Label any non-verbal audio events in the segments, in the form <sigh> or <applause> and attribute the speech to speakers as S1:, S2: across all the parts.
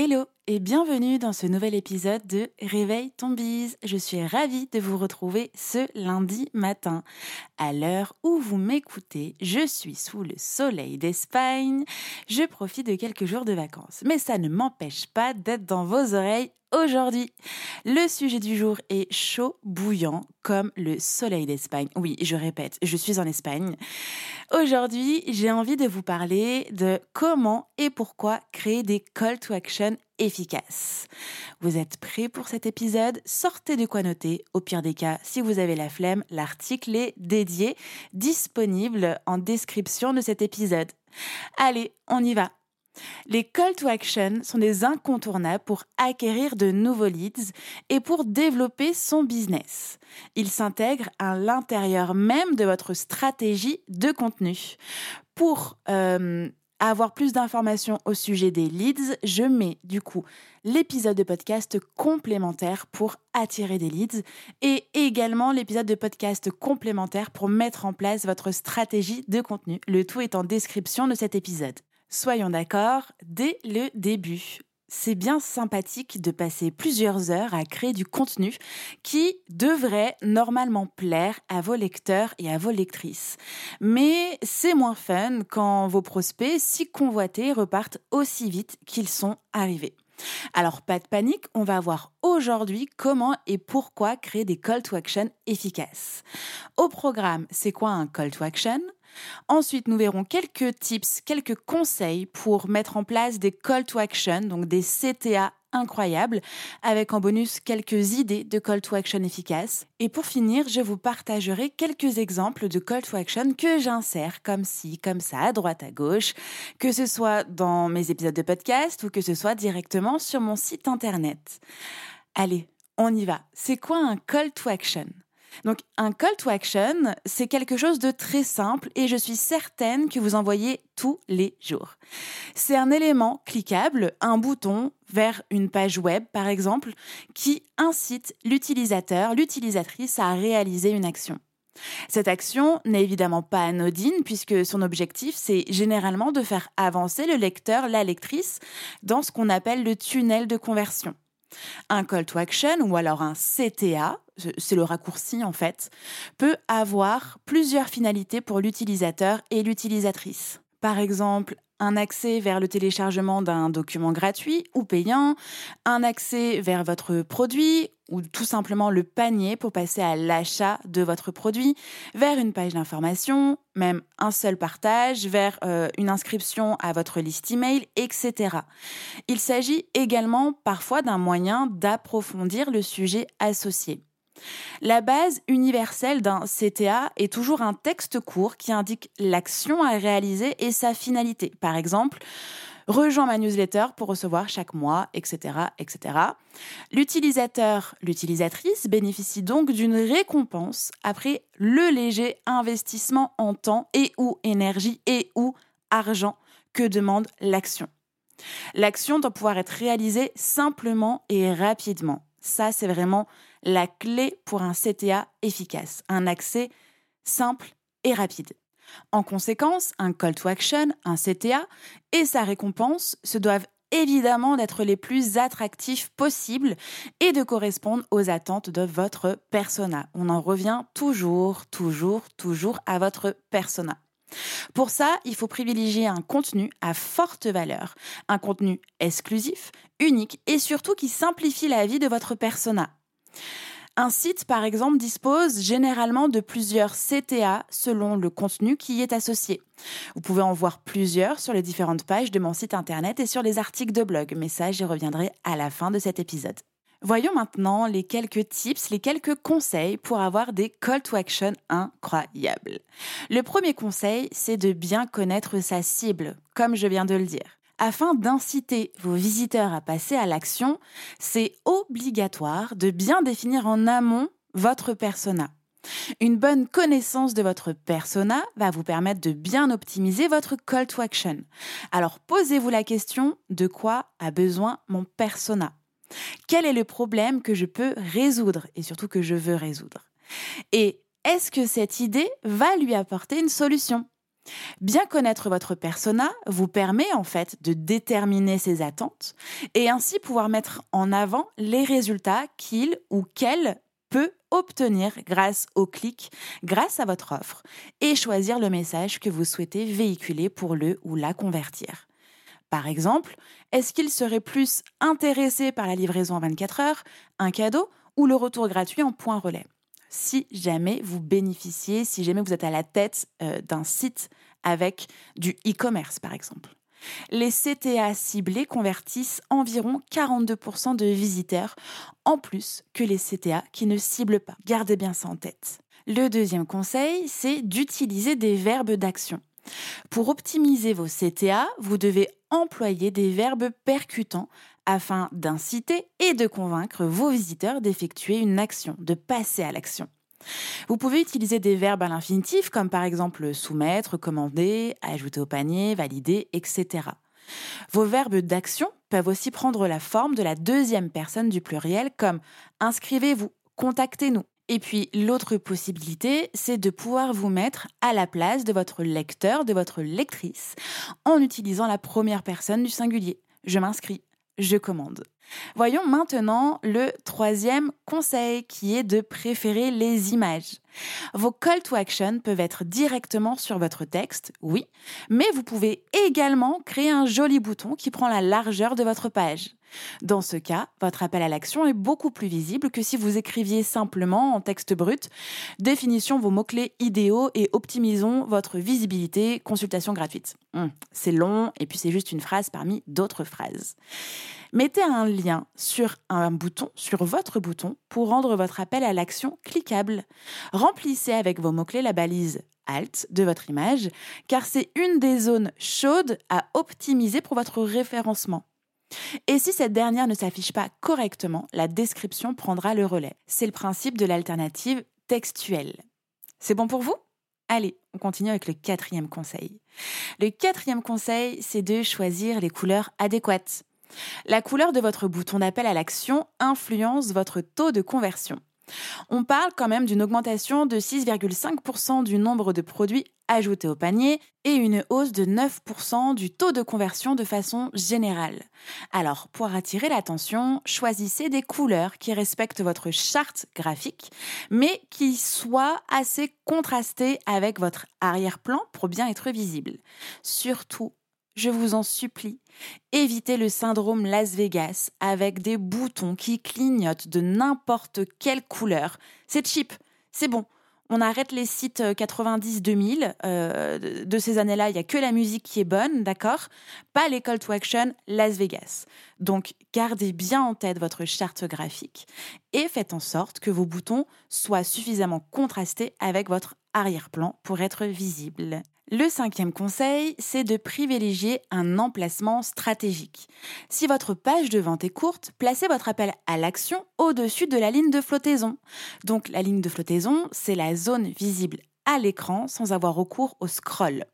S1: Hello et bienvenue dans ce nouvel épisode de Réveille ton bise. Je suis ravie de vous retrouver ce lundi matin. À l'heure où vous m'écoutez, je suis sous le soleil d'Espagne. Je profite de quelques jours de vacances, mais ça ne m'empêche pas d'être dans vos oreilles aujourd'hui. Le sujet du jour est chaud, bouillant, comme le soleil d'Espagne. Oui, je répète, je suis en Espagne. Aujourd'hui, j'ai envie de vous parler de comment et pourquoi créer des call to action efficaces. Vous êtes prêts pour cet épisode? Sortez de quoi noter. Au pire des cas, si vous avez la flemme, l'article est dédié, disponible en description de cet épisode. Allez, on y va. Les call to action sont des incontournables pour acquérir de nouveaux leads et pour développer son business. Ils s'intègrent à l'intérieur même de votre stratégie de contenu. Pour euh, avoir plus d'informations au sujet des leads, je mets du coup l'épisode de podcast complémentaire pour attirer des leads et également l'épisode de podcast complémentaire pour mettre en place votre stratégie de contenu. Le tout est en description de cet épisode. Soyons d'accord, dès le début, c'est bien sympathique de passer plusieurs heures à créer du contenu qui devrait normalement plaire à vos lecteurs et à vos lectrices. Mais c'est moins fun quand vos prospects, si convoités, repartent aussi vite qu'ils sont arrivés. Alors pas de panique, on va voir aujourd'hui comment et pourquoi créer des call to action efficaces. Au programme, c'est quoi un call to action? Ensuite, nous verrons quelques tips, quelques conseils pour mettre en place des call to action, donc des CTA incroyables, avec en bonus quelques idées de call to action efficaces. Et pour finir, je vous partagerai quelques exemples de call to action que j'insère comme ci, comme ça, à droite, à gauche, que ce soit dans mes épisodes de podcast ou que ce soit directement sur mon site internet. Allez, on y va. C'est quoi un call to action? Donc un call to action, c'est quelque chose de très simple et je suis certaine que vous en voyez tous les jours. C'est un élément cliquable, un bouton vers une page web par exemple, qui incite l'utilisateur, l'utilisatrice à réaliser une action. Cette action n'est évidemment pas anodine puisque son objectif, c'est généralement de faire avancer le lecteur, la lectrice, dans ce qu'on appelle le tunnel de conversion. Un call to action ou alors un CTA, c'est le raccourci en fait, peut avoir plusieurs finalités pour l'utilisateur et l'utilisatrice. Par exemple, un accès vers le téléchargement d'un document gratuit ou payant, un accès vers votre produit ou tout simplement le panier pour passer à l'achat de votre produit, vers une page d'information, même un seul partage, vers euh, une inscription à votre liste email, etc. Il s'agit également parfois d'un moyen d'approfondir le sujet associé. La base universelle d'un CTA est toujours un texte court qui indique l'action à réaliser et sa finalité. Par exemple, rejoins ma newsletter pour recevoir chaque mois, etc., etc. L'utilisateur, l'utilisatrice bénéficie donc d'une récompense après le léger investissement en temps et ou énergie et ou argent que demande l'action. L'action doit pouvoir être réalisée simplement et rapidement. Ça, c'est vraiment la clé pour un CTA efficace, un accès simple et rapide. En conséquence, un call to action, un CTA et sa récompense se doivent évidemment d'être les plus attractifs possibles et de correspondre aux attentes de votre persona. On en revient toujours, toujours, toujours à votre persona. Pour ça, il faut privilégier un contenu à forte valeur, un contenu exclusif, unique et surtout qui simplifie la vie de votre persona. Un site, par exemple, dispose généralement de plusieurs CTA selon le contenu qui y est associé. Vous pouvez en voir plusieurs sur les différentes pages de mon site internet et sur les articles de blog, mais ça, j'y reviendrai à la fin de cet épisode. Voyons maintenant les quelques tips, les quelques conseils pour avoir des call to action incroyables. Le premier conseil, c'est de bien connaître sa cible, comme je viens de le dire. Afin d'inciter vos visiteurs à passer à l'action, c'est obligatoire de bien définir en amont votre persona. Une bonne connaissance de votre persona va vous permettre de bien optimiser votre call to action. Alors posez-vous la question de quoi a besoin mon persona? Quel est le problème que je peux résoudre et surtout que je veux résoudre? Et est-ce que cette idée va lui apporter une solution? Bien connaître votre persona vous permet en fait de déterminer ses attentes et ainsi pouvoir mettre en avant les résultats qu'il ou qu'elle peut obtenir grâce au clic, grâce à votre offre et choisir le message que vous souhaitez véhiculer pour le ou la convertir. Par exemple, est-ce qu'il serait plus intéressé par la livraison en 24 heures, un cadeau ou le retour gratuit en point relais? Si jamais vous bénéficiez, si jamais vous êtes à la tête euh, d'un site avec du e-commerce, par exemple. Les CTA ciblés convertissent environ 42% de visiteurs, en plus que les CTA qui ne ciblent pas. Gardez bien ça en tête. Le deuxième conseil, c'est d'utiliser des verbes d'action. Pour optimiser vos CTA, vous devez employer des verbes percutants afin d'inciter et de convaincre vos visiteurs d'effectuer une action, de passer à l'action. Vous pouvez utiliser des verbes à l'infinitif comme par exemple soumettre, commander, ajouter au panier, valider, etc. Vos verbes d'action peuvent aussi prendre la forme de la deuxième personne du pluriel comme inscrivez-vous, contactez-nous. Et puis l'autre possibilité, c'est de pouvoir vous mettre à la place de votre lecteur, de votre lectrice, en utilisant la première personne du singulier. Je m'inscris, je commande. Voyons maintenant le troisième conseil qui est de préférer les images. Vos call to action peuvent être directement sur votre texte, oui, mais vous pouvez également créer un joli bouton qui prend la largeur de votre page. Dans ce cas, votre appel à l'action est beaucoup plus visible que si vous écriviez simplement en texte brut définition vos mots-clés idéaux et optimisons votre visibilité, consultation gratuite. Hum, c'est long et puis c'est juste une phrase parmi d'autres phrases. Mettez un lien sur un bouton, sur votre bouton, pour rendre votre appel à l'action cliquable. Remplissez avec vos mots-clés la balise Alt de votre image, car c'est une des zones chaudes à optimiser pour votre référencement. Et si cette dernière ne s'affiche pas correctement, la description prendra le relais. C'est le principe de l'alternative textuelle. C'est bon pour vous? Allez, on continue avec le quatrième conseil. Le quatrième conseil, c'est de choisir les couleurs adéquates. La couleur de votre bouton d'appel à l'action influence votre taux de conversion. On parle quand même d'une augmentation de 6,5% du nombre de produits ajoutés au panier et une hausse de 9% du taux de conversion de façon générale. Alors, pour attirer l'attention, choisissez des couleurs qui respectent votre charte graphique, mais qui soient assez contrastées avec votre arrière-plan pour bien être visibles. Surtout, je vous en supplie, évitez le syndrome Las Vegas avec des boutons qui clignotent de n'importe quelle couleur. C'est cheap, c'est bon. On arrête les sites 90-2000. Euh, euh, de ces années-là, il n'y a que la musique qui est bonne, d'accord? Pas les call to action Las Vegas. Donc, gardez bien en tête votre charte graphique et faites en sorte que vos boutons soient suffisamment contrastés avec votre arrière-plan pour être visibles. Le cinquième conseil, c'est de privilégier un emplacement stratégique. Si votre page de vente est courte, placez votre appel à l'action au-dessus de la ligne de flottaison. Donc la ligne de flottaison, c'est la zone visible à l'écran sans avoir recours au scroll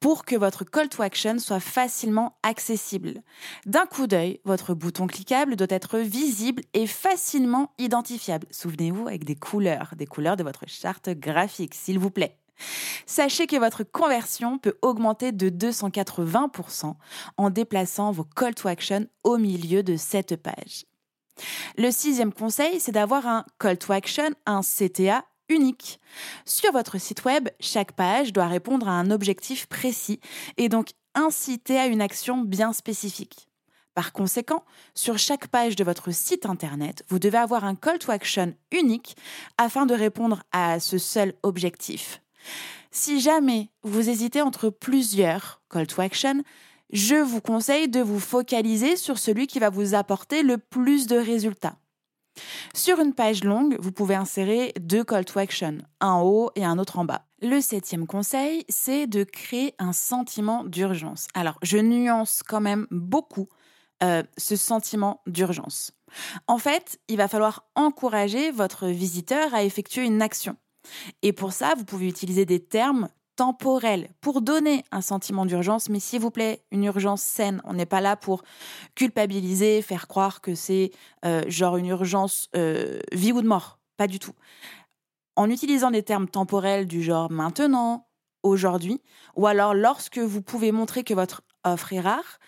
S1: pour que votre call to action soit facilement accessible. D'un coup d'œil, votre bouton cliquable doit être visible et facilement identifiable. Souvenez-vous avec des couleurs, des couleurs de votre charte graphique, s'il vous plaît. Sachez que votre conversion peut augmenter de 280% en déplaçant vos call to action au milieu de cette page. Le sixième conseil, c'est d'avoir un call to action, un CTA unique. Sur votre site web, chaque page doit répondre à un objectif précis et donc inciter à une action bien spécifique. Par conséquent, sur chaque page de votre site internet, vous devez avoir un call to action unique afin de répondre à ce seul objectif. Si jamais vous hésitez entre plusieurs call to action, je vous conseille de vous focaliser sur celui qui va vous apporter le plus de résultats. Sur une page longue, vous pouvez insérer deux call to action, un en haut et un autre en bas. Le septième conseil, c'est de créer un sentiment d'urgence. Alors, je nuance quand même beaucoup euh, ce sentiment d'urgence. En fait, il va falloir encourager votre visiteur à effectuer une action. Et pour ça, vous pouvez utiliser des termes temporels pour donner un sentiment d'urgence, mais s'il vous plaît, une urgence saine. On n'est pas là pour culpabiliser, faire croire que c'est euh, genre une urgence euh, vie ou de mort. Pas du tout. En utilisant des termes temporels du genre maintenant, aujourd'hui, ou alors lorsque vous pouvez montrer que votre offre est rare,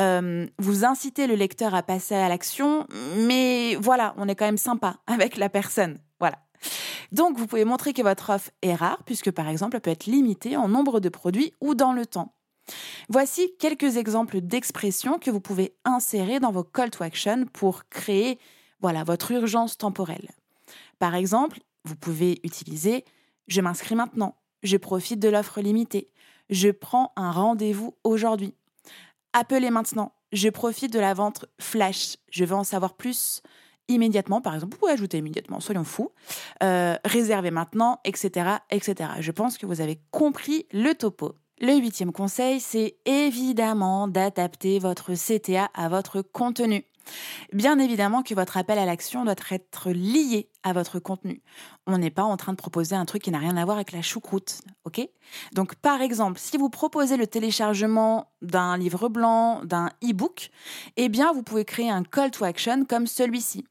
S1: euh, vous incitez le lecteur à passer à l'action, mais voilà, on est quand même sympa <laughs> avec la personne. Donc, vous pouvez montrer que votre offre est rare, puisque par exemple, elle peut être limitée en nombre de produits ou dans le temps. Voici quelques exemples d'expressions que vous pouvez insérer dans vos call to action pour créer voilà, votre urgence temporelle. Par exemple, vous pouvez utiliser je m'inscris maintenant, je profite de l'offre limitée, je prends un rendez-vous aujourd'hui. Appelez maintenant. Je profite de la vente flash. Je veux en savoir plus immédiatement, par exemple. Vous pouvez ajouter immédiatement, soyons fous. Euh, réservez maintenant, etc., etc. Je pense que vous avez compris le topo. Le huitième conseil, c'est évidemment d'adapter votre CTA à votre contenu. Bien évidemment que votre appel à l'action doit être lié à votre contenu. On n'est pas en train de proposer un truc qui n'a rien à voir avec la choucroute, ok? Donc par exemple, si vous proposez le téléchargement d'un livre blanc, d'un e-book, eh bien vous pouvez créer un call to action comme celui-ci.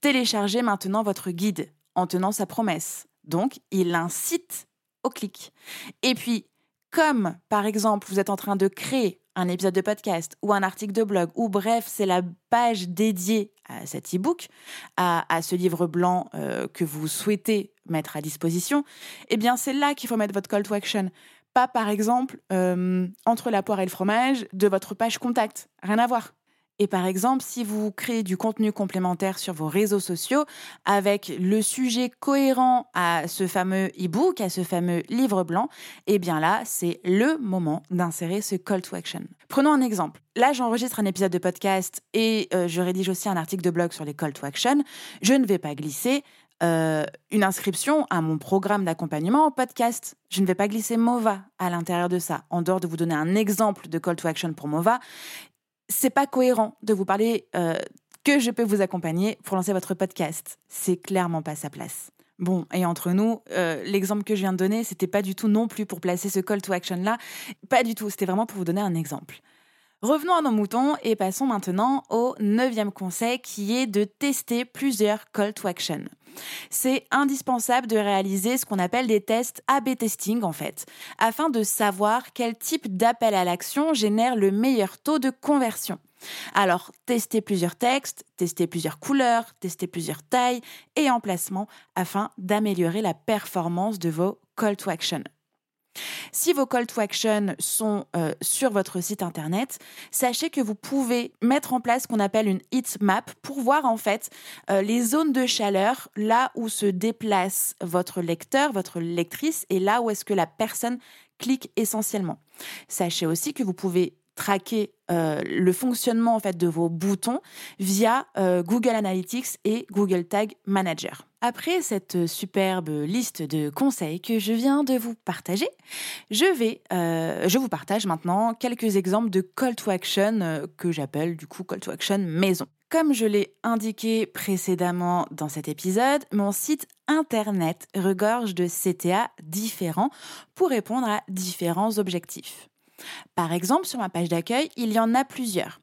S1: Téléchargez maintenant votre guide en tenant sa promesse. Donc, il incite au clic. Et puis, comme par exemple vous êtes en train de créer un épisode de podcast ou un article de blog, ou bref, c'est la page dédiée à cet e-book, à, ce livre blanc euh, que vous souhaitez mettre à disposition, eh bien c'est là qu'il faut mettre votre call to action. Pas par exemple euh, entre la poire et le fromage de votre page contact. Rien à voir. Et par exemple, si vous créez du contenu complémentaire sur vos réseaux sociaux avec le sujet cohérent à ce fameux e-book, à ce fameux livre blanc, eh bien là, c'est le moment d'insérer ce call to action. Prenons un exemple. Là, j'enregistre un épisode de podcast et euh, je rédige aussi un article de blog sur les call to action. Je ne vais pas glisser euh, une inscription à mon programme d'accompagnement au podcast. Je ne vais pas glisser MOVA à l'intérieur de ça. En dehors de vous donner un exemple de call to action pour MOVA, c'est pas cohérent de vous parler euh, que je peux vous accompagner pour lancer votre podcast. C'est clairement pas sa place. Bon, et entre nous, euh, l'exemple que je viens de donner, c'était pas du tout non plus pour placer ce call to action là. Pas du tout. C'était vraiment pour vous donner un exemple. Revenons à nos moutons et passons maintenant au neuvième conseil qui est de tester plusieurs call to action. C'est indispensable de réaliser ce qu'on appelle des tests A-B testing en fait, afin de savoir quel type d'appel à l'action génère le meilleur taux de conversion. Alors, testez plusieurs textes, testez plusieurs couleurs, testez plusieurs tailles et emplacements afin d'améliorer la performance de vos call to action. Si vos call to action sont euh, sur votre site internet, sachez que vous pouvez mettre en place ce qu'on appelle une heat map pour voir en fait euh, les zones de chaleur, là où se déplace votre lecteur, votre lectrice et là où est-ce que la personne clique essentiellement. Sachez aussi que vous pouvez traquer euh, le fonctionnement en fait de vos boutons via euh, Google Analytics et Google Tag Manager. Après cette superbe liste de conseils que je viens de vous partager, je vais, euh, je vous partage maintenant quelques exemples de call to action que j'appelle du coup call to action maison. Comme je l'ai indiqué précédemment dans cet épisode, mon site internet regorge de CTA différents pour répondre à différents objectifs. Par exemple, sur ma page d'accueil, il y en a plusieurs.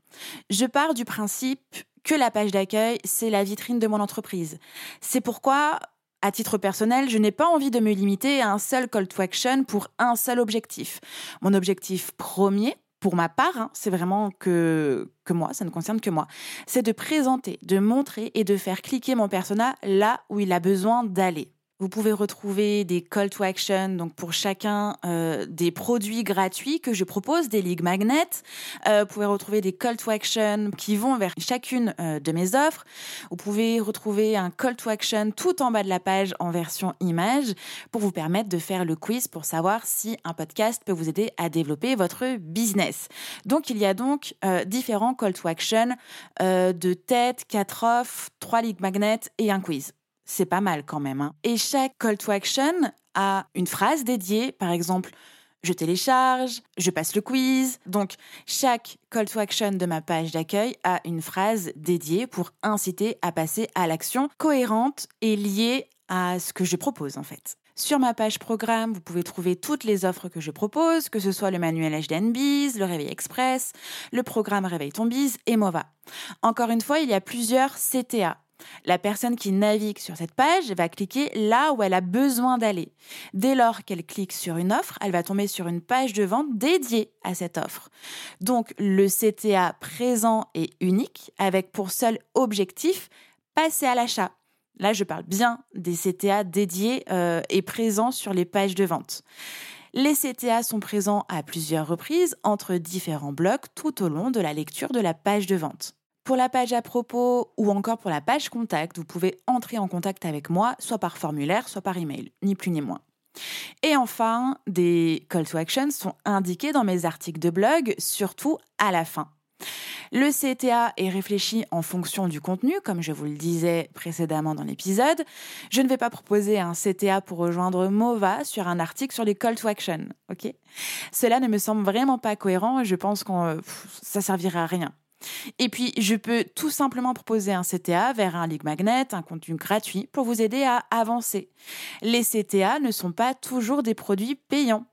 S1: Je pars du principe que la page d'accueil, c'est la vitrine de mon entreprise. C'est pourquoi, à titre personnel, je n'ai pas envie de me limiter à un seul call to action pour un seul objectif. Mon objectif premier, pour ma part, hein, c'est vraiment que, que moi, ça ne concerne que moi, c'est de présenter, de montrer et de faire cliquer mon persona là où il a besoin d'aller. Vous pouvez retrouver des call to action, donc pour chacun euh, des produits gratuits que je propose, des ligues magnets. Euh, vous pouvez retrouver des call to action qui vont vers chacune euh, de mes offres. Vous pouvez retrouver un call to action tout en bas de la page en version image pour vous permettre de faire le quiz pour savoir si un podcast peut vous aider à développer votre business. Donc il y a donc différents call to action de tête, quatre offres, trois ligues magnets et un quiz c'est pas mal quand même. Hein. Et chaque call to action a une phrase dédiée, par exemple, je télécharge, je passe le quiz. Donc, chaque call to action de ma page d'accueil a une phrase dédiée pour inciter à passer à l'action cohérente et liée à ce que je propose en fait. Sur ma page programme, vous pouvez trouver toutes les offres que je propose, que ce soit le manuel HDNBiz, le Réveil Express, le programme Réveil ton Biz et Mova. Encore une fois, il y a plusieurs CTA, la personne qui navigue sur cette page va cliquer là où elle a besoin d'aller. Dès lors qu'elle clique sur une offre, elle va tomber sur une page de vente dédiée à cette offre. Donc le CTA présent est unique avec pour seul objectif passer à l'achat. Là, je parle bien des CTA dédiés euh, et présents sur les pages de vente. Les CTA sont présents à plusieurs reprises entre différents blocs tout au long de la lecture de la page de vente. Pour la page à propos ou encore pour la page contact, vous pouvez entrer en contact avec moi, soit par formulaire, soit par email, ni plus ni moins. Et enfin, des call to action sont indiqués dans mes articles de blog, surtout à la fin. Le CTA est réfléchi en fonction du contenu, comme je vous le disais précédemment dans l'épisode. Je ne vais pas proposer un CTA pour rejoindre Mova sur un article sur les call to action, Cela ne me semble vraiment pas cohérent et je pense que euh, ça servira à rien. Et puis, je peux tout simplement proposer un CTA vers un League Magnet, un contenu gratuit pour vous aider à avancer. Les CTA ne sont pas toujours des produits payants.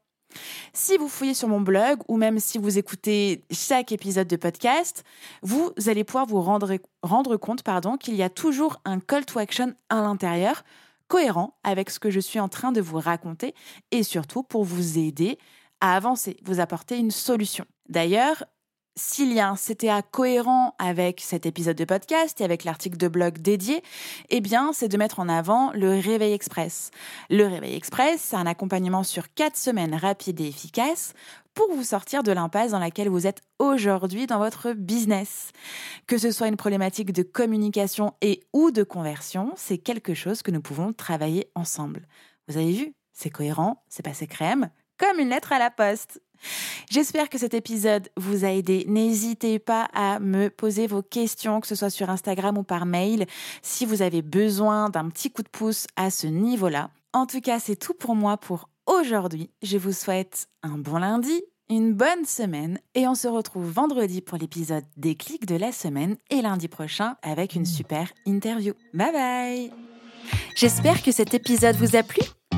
S1: Si vous fouillez sur mon blog ou même si vous écoutez chaque épisode de podcast, vous allez pouvoir vous rendre, rendre compte pardon, qu'il y a toujours un call to action à l'intérieur cohérent avec ce que je suis en train de vous raconter et surtout pour vous aider à avancer, vous apporter une solution. D'ailleurs, a un CTA cohérent avec cet épisode de podcast et avec l'article de blog dédié, eh bien, c'est de mettre en avant le Réveil Express. Le Réveil Express, c'est un accompagnement sur quatre semaines rapide et efficace pour vous sortir de l'impasse dans laquelle vous êtes aujourd'hui dans votre business. Que ce soit une problématique de communication et ou de conversion, c'est quelque chose que nous pouvons travailler ensemble. Vous avez vu, c'est cohérent, c'est passé crème, comme une lettre à la poste. J'espère que cet épisode vous a aidé. N'hésitez pas à me poser vos questions, que ce soit sur Instagram ou par mail, si vous avez besoin d'un petit coup de pouce à ce niveau-là. En tout cas, c'est tout pour moi pour aujourd'hui. Je vous souhaite un bon lundi, une bonne semaine et on se retrouve vendredi pour l'épisode des clics de la semaine et lundi prochain avec une super interview. Bye bye J'espère que cet épisode vous a plu.